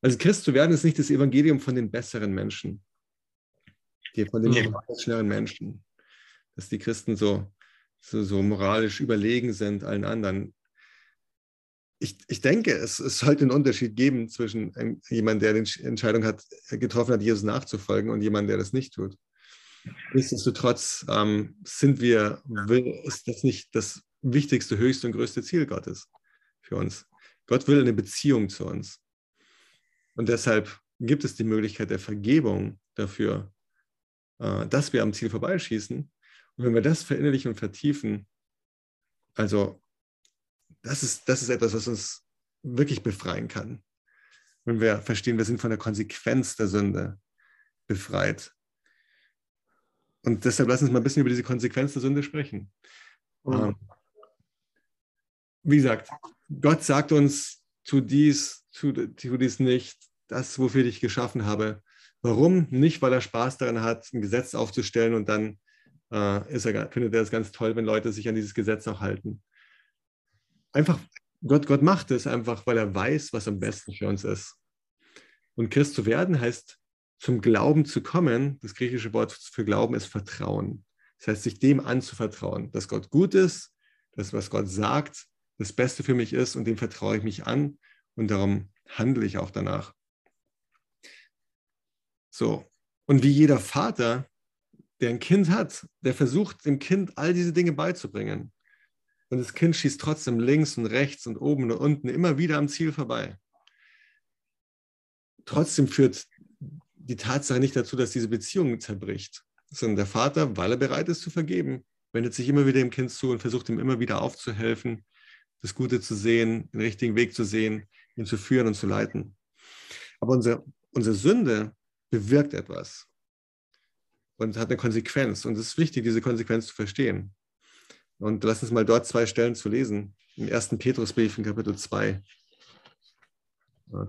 Also Christ zu werden ist nicht das Evangelium von den besseren Menschen, von den moralischeren Menschen, dass die Christen so, so, so moralisch überlegen sind allen anderen. Ich, ich denke, es, es sollte einen Unterschied geben zwischen jemandem, der die Entscheidung hat, getroffen hat, Jesus nachzufolgen und jemandem, der das nicht tut. Nichtsdestotrotz ähm, sind wir, ist das nicht das wichtigste, höchste und größte Ziel Gottes für uns. Gott will eine Beziehung zu uns. Und deshalb gibt es die Möglichkeit der Vergebung dafür, äh, dass wir am Ziel vorbeischießen. Und wenn wir das verinnerlichen und vertiefen, also das ist, das ist etwas, was uns wirklich befreien kann. Wenn wir verstehen, wir sind von der Konsequenz der Sünde befreit. Und deshalb lass uns mal ein bisschen über diese Konsequenz der Sünde sprechen. Mhm. Wie gesagt, Gott sagt uns, tu dies, tu, tu dies nicht, das, wofür ich dich geschaffen habe. Warum? Nicht, weil er Spaß daran hat, ein Gesetz aufzustellen und dann äh, er, findet er es ganz toll, wenn Leute sich an dieses Gesetz auch halten. Einfach, Gott, Gott macht es einfach, weil er weiß, was am besten für uns ist. Und Christ zu werden heißt, zum Glauben zu kommen. Das griechische Wort für Glauben ist Vertrauen. Das heißt, sich dem anzuvertrauen, dass Gott gut ist, dass was Gott sagt, das Beste für mich ist und dem vertraue ich mich an und darum handle ich auch danach. So. Und wie jeder Vater, der ein Kind hat, der versucht dem Kind all diese Dinge beizubringen. Und das Kind schießt trotzdem links und rechts und oben und unten immer wieder am Ziel vorbei. Trotzdem führt die Tatsache nicht dazu, dass diese Beziehung zerbricht, sondern der Vater, weil er bereit ist zu vergeben, wendet sich immer wieder dem Kind zu und versucht ihm immer wieder aufzuhelfen, das Gute zu sehen, den richtigen Weg zu sehen, ihn zu führen und zu leiten. Aber unsere, unsere Sünde bewirkt etwas und hat eine Konsequenz. Und es ist wichtig, diese Konsequenz zu verstehen. Und lass uns mal dort zwei Stellen zu lesen. Im ersten Petrusbrief in Kapitel 2.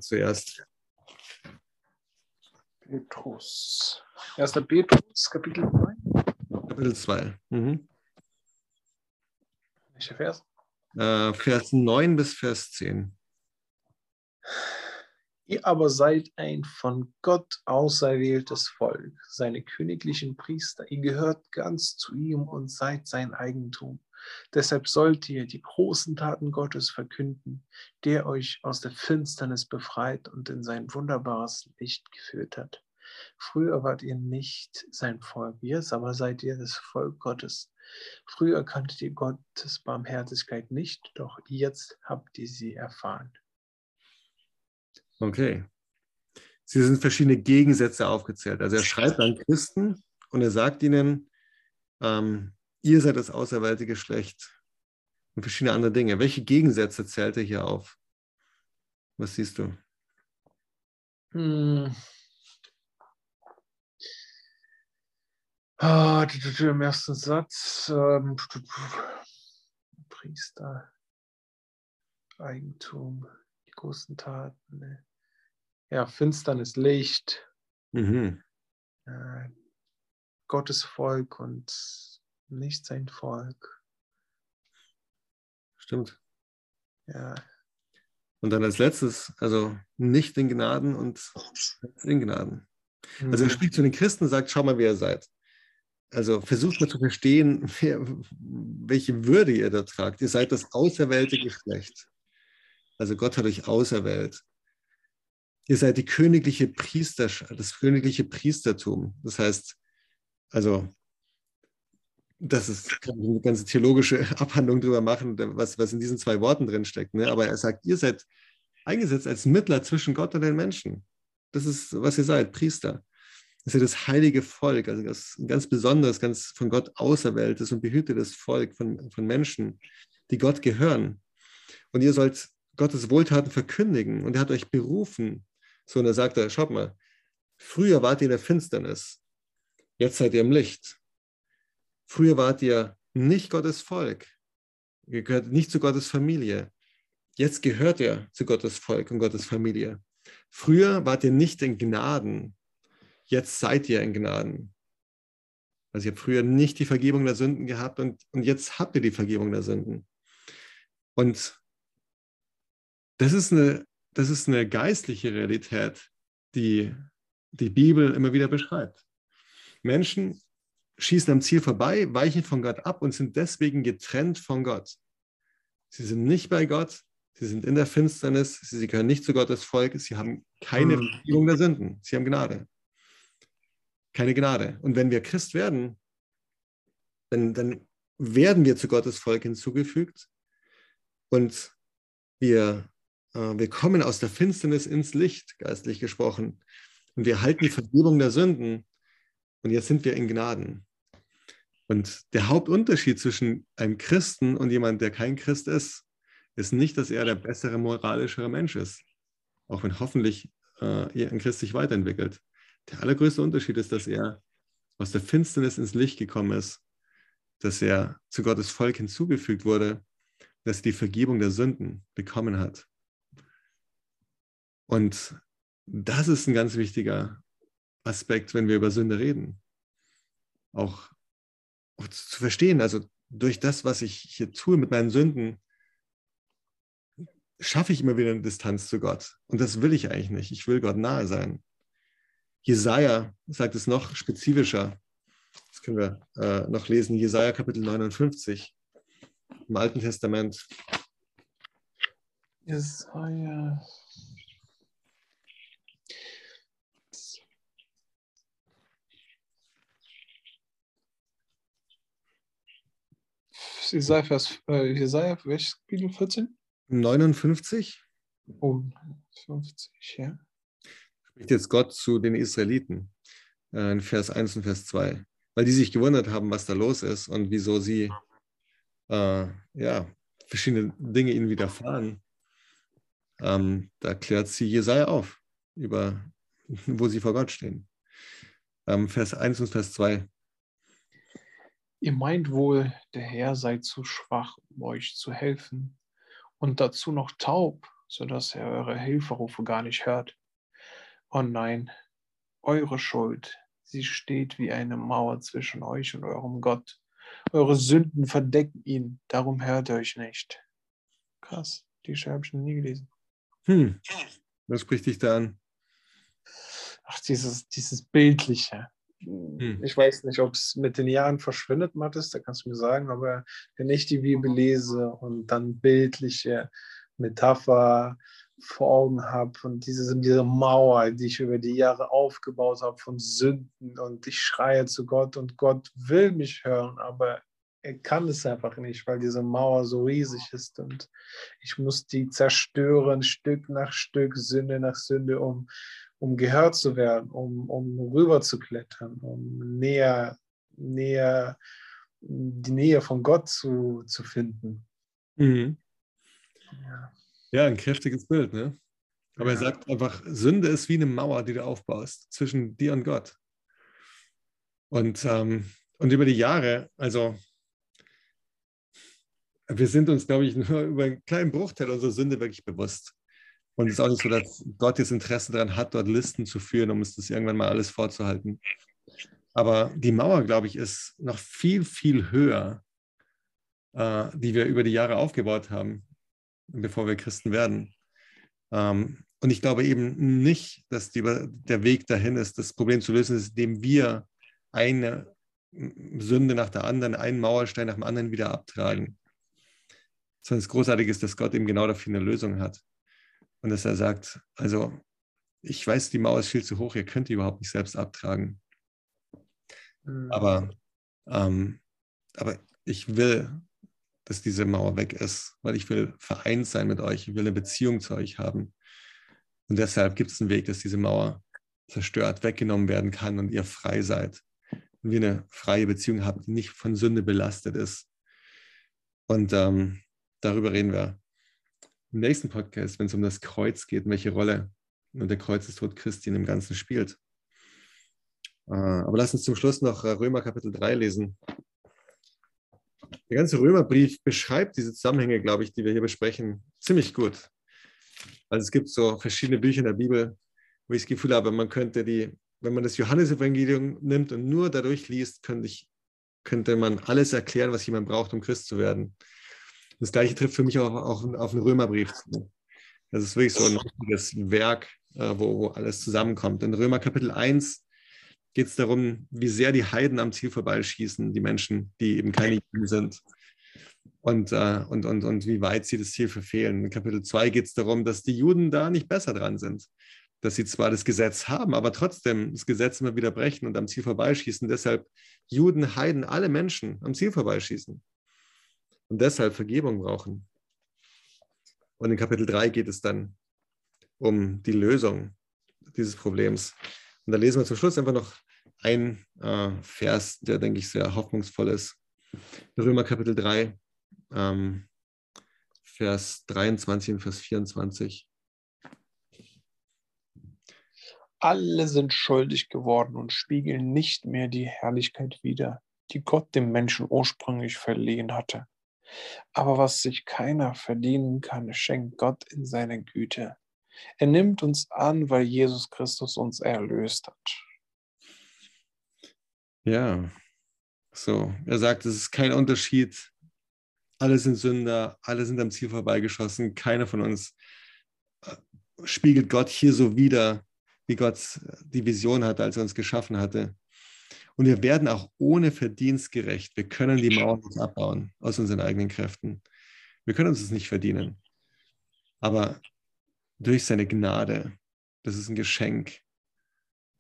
Zuerst. Petrus. Erster Petrus, Kapitel 2. Kapitel 2. Mhm. Welcher Vers? Äh, Vers 9 bis Vers 10. Ihr aber seid ein von Gott auserwähltes Volk, seine königlichen Priester. Ihr gehört ganz zu ihm und seid sein Eigentum. Deshalb sollt ihr die großen Taten Gottes verkünden, der euch aus der Finsternis befreit und in sein wunderbares Licht geführt hat. Früher wart ihr nicht sein Volk, jetzt aber seid ihr das Volk Gottes. Früher kanntet ihr Gottes Barmherzigkeit nicht, doch jetzt habt ihr sie erfahren. Okay. Sie sind verschiedene Gegensätze aufgezählt. Also er schreibt an Christen und er sagt ihnen, ähm, ihr seid das auserwählte Geschlecht und verschiedene andere Dinge. Welche Gegensätze zählt er hier auf? Was siehst du? Hm. Ah, Im ersten Satz, ähm, Priester, Eigentum, die großen Taten. Ne? Ja, Finsternis, Licht, mhm. äh, Gottes Volk und nicht sein Volk. Stimmt. Ja. Und dann als letztes, also nicht in Gnaden und in Gnaden. Also er mhm. spricht zu den Christen und sagt, schau mal, wer ihr seid also versucht mal zu verstehen, wer, welche Würde ihr da tragt. Ihr seid das auserwählte Geschlecht. Also Gott hat euch auserwählt. Ihr seid die königliche Priester, das königliche Priestertum. Das heißt, also, das ist, kann eine ganze theologische Abhandlung drüber machen, was, was in diesen zwei Worten drin steckt. Ne? Aber er sagt, ihr seid eingesetzt als Mittler zwischen Gott und den Menschen. Das ist, was ihr seid, Priester dass ihr das heilige Volk, also das ganz besonderes, ganz von Gott auserwähltes und behütetes Volk von, von Menschen, die Gott gehören. Und ihr sollt Gottes Wohltaten verkündigen. Und er hat euch berufen. So, und er sagt er, schaut mal, früher wart ihr in der Finsternis, jetzt seid ihr im Licht. Früher wart ihr nicht Gottes Volk. Ihr gehört nicht zu Gottes Familie. Jetzt gehört ihr zu Gottes Volk und Gottes Familie. Früher wart ihr nicht in Gnaden, jetzt seid ihr in Gnaden. Also ihr habt früher nicht die Vergebung der Sünden gehabt und, und jetzt habt ihr die Vergebung der Sünden. Und das ist eine, das ist eine geistliche Realität, die die Bibel immer wieder beschreibt. Menschen schießen am Ziel vorbei, weichen von Gott ab und sind deswegen getrennt von Gott. Sie sind nicht bei Gott, sie sind in der Finsternis, sie gehören nicht zu Gottes Volk, sie haben keine hm. Vergebung der Sünden, sie haben Gnade. keine Gnade. Und wenn wir Christ werden, dann, dann werden wir zu Gottes Volk hinzugefügt und wir, wir kommen aus der Finsternis ins Licht, geistlich gesprochen. Und wir halten die Vergebung der Sünden. Und jetzt sind wir in Gnaden. Und der Hauptunterschied zwischen einem Christen und jemand, der kein Christ ist, ist nicht, dass er der bessere, moralischere Mensch ist. Auch wenn hoffentlich äh, ein Christ sich weiterentwickelt. Der allergrößte Unterschied ist, dass er aus der Finsternis ins Licht gekommen ist, dass er zu Gottes Volk hinzugefügt wurde, dass er die Vergebung der Sünden bekommen hat. Und das ist ein ganz wichtiger Aspekt, wenn wir über Sünde reden. Auch, auch zu verstehen, also durch das, was ich hier tue mit meinen Sünden, schaffe ich immer wieder eine Distanz zu Gott. Und das will ich eigentlich nicht. Ich will Gott nahe sein. Jesaja sagt es noch spezifischer. Das können wir äh, noch lesen. Jesaja Kapitel 59 im Alten Testament. Jesaja. Jesaja, Vers, äh, Jesaja, welches Kapitel 14? 59. Oh, 50, ja. Spricht jetzt Gott zu den Israeliten äh, in Vers 1 und Vers 2, weil die sich gewundert haben, was da los ist und wieso sie äh, ja, verschiedene Dinge ihnen widerfahren. Ähm, da klärt sie Jesaja auf, über wo sie vor Gott stehen. Ähm, Vers 1 und Vers 2. Ihr meint wohl, der Herr sei zu schwach, um euch zu helfen und dazu noch taub, sodass er eure Hilferufe gar nicht hört. Oh nein, eure Schuld, sie steht wie eine Mauer zwischen euch und eurem Gott. Eure Sünden verdecken ihn, darum hört er euch nicht. Krass, die habe ich noch nie gelesen. Hm, was spricht dich da an? Ach, dieses, dieses Bildliche. Hm. Ich weiß nicht, ob es mit den Jahren verschwindet, Mathis, da kannst du mir sagen, aber wenn ich die Bibel lese und dann bildliche Metapher vor Augen habe und diese, diese Mauer, die ich über die Jahre aufgebaut habe von Sünden und ich schreie zu Gott und Gott will mich hören, aber er kann es einfach nicht, weil diese Mauer so riesig ist und ich muss die zerstören, Stück nach Stück, Sünde nach Sünde, um um gehört zu werden, um, um rüber zu klettern, um näher, näher, die Nähe von Gott zu, zu finden. Mhm. Ja. ja. ein kräftiges Bild, ne? Aber ja. er sagt einfach, Sünde ist wie eine Mauer, die du aufbaust zwischen dir und Gott. Und, ähm, und über die Jahre, also wir sind uns, glaube ich, nur über einen kleinen Bruchteil unserer Sünde wirklich bewusst. Und es ist auch nicht so, dass Gott jetzt Interesse daran hat, dort Listen zu führen, um es das irgendwann mal alles vorzuhalten. Aber die Mauer, glaube ich, ist noch viel, viel höher, äh, die wir über die Jahre aufgebaut haben, bevor wir Christen werden. Ähm, und ich glaube eben nicht, dass die, der Weg dahin ist, das Problem zu lösen, ist, indem wir eine Sünde nach der anderen, einen Mauerstein nach dem anderen wieder abtragen. Sondern das Großartige ist, dass Gott eben genau dafür eine Lösung hat. Und dass er sagt, also ich weiß, die Mauer ist viel zu hoch, ihr könnt die überhaupt nicht selbst abtragen. Mhm. Aber, ähm, aber ich will, dass diese Mauer weg ist, weil ich will vereint sein mit euch, ich will eine Beziehung zu euch haben. Und deshalb gibt es einen Weg, dass diese Mauer zerstört, weggenommen werden kann und ihr frei seid. Und wir eine freie Beziehung haben, die nicht von Sünde belastet ist. Und ähm, darüber reden wir im nächsten Podcast, wenn es um das Kreuz geht, welche Rolle und der Kreuzestod Christi in dem Ganzen spielt. Äh, aber lass uns zum Schluss noch äh, Römer Kapitel 3 lesen. Der ganze Römerbrief beschreibt diese Zusammenhänge, glaube ich, die wir hier besprechen, ziemlich gut. Also es gibt so verschiedene Bücher in der Bibel, wo ich das Gefühl habe, man könnte die, wenn man das Johannesevangelium nimmt und nur dadurch liest, könnte, ich, könnte man alles erklären, was jemand braucht, um Christ zu werden. Das gleiche trifft für mich auch, auch auf den Römerbrief zu. Das ist wirklich so ein richtiges Werk, äh, wo, wo alles zusammenkommt. In Römer Kapitel 1 geht es darum, wie sehr die Heiden am Ziel vorbeischießen, die Menschen, die eben keine Juden sind. Und, äh, und, und, und wie weit sie das Ziel verfehlen. In Kapitel 2 geht es darum, dass die Juden da nicht besser dran sind, dass sie zwar das Gesetz haben, aber trotzdem das Gesetz immer wieder brechen und am Ziel vorbeischießen. Deshalb Juden, Heiden, alle Menschen am Ziel vorbeischießen und deshalb Vergebung brauchen. Und in Kapitel 3 geht es dann um die Lösung dieses Problems. Und da lesen wir zum Schluss einfach noch ein äh, Vers, der, denke ich, sehr hoffnungsvoll ist. Römer Kapitel 3, ähm, Vers 23 und Vers 24. Alle sind schuldig geworden und spiegeln nicht mehr die Herrlichkeit wider, die Gott dem Menschen ursprünglich verliehen hatte. Aber was sich keiner verdienen kann, schenkt Gott in seiner Güte. Er nimmt uns an, weil Jesus Christus uns erlöst hat. Ja, so. Er sagt, es ist kein Unterschied. Alle sind Sünder, alle sind am Ziel vorbeigeschossen. Keiner von uns äh, spiegelt Gott hier so wider, wie Gott die Vision hatte, als er uns geschaffen hatte. Und wir werden auch ohne Verdienst gerecht. Wir können die Mauern nicht abbauen aus unseren eigenen Kräften. Wir können uns das nicht verdienen. Aber durch seine Gnade, das ist ein Geschenk,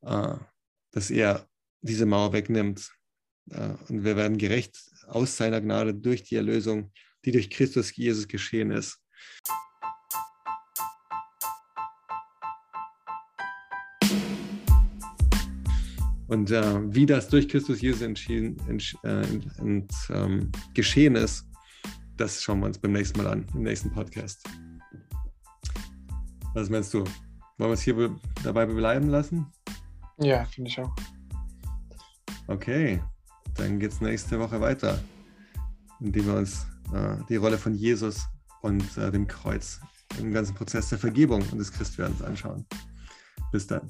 äh, dass er diese Mauer wegnimmt. Äh, und wir werden gerecht aus seiner Gnade durch die Erlösung, die durch Christus Jesus geschehen ist. Und äh, wie das durch Christus Jesus entschieden, entsch, äh, ent, ähm, geschehen ist, das schauen wir uns beim nächsten Mal an, im nächsten Podcast. Was meinst du? Wollen wir es hier be dabei bleiben lassen? Ja, finde ich auch. Okay, dann geht es nächste Woche weiter, indem wir uns äh, die Rolle von Jesus und äh, dem Kreuz im ganzen Prozess der Vergebung und des Christwerdens anschauen. Bis dann.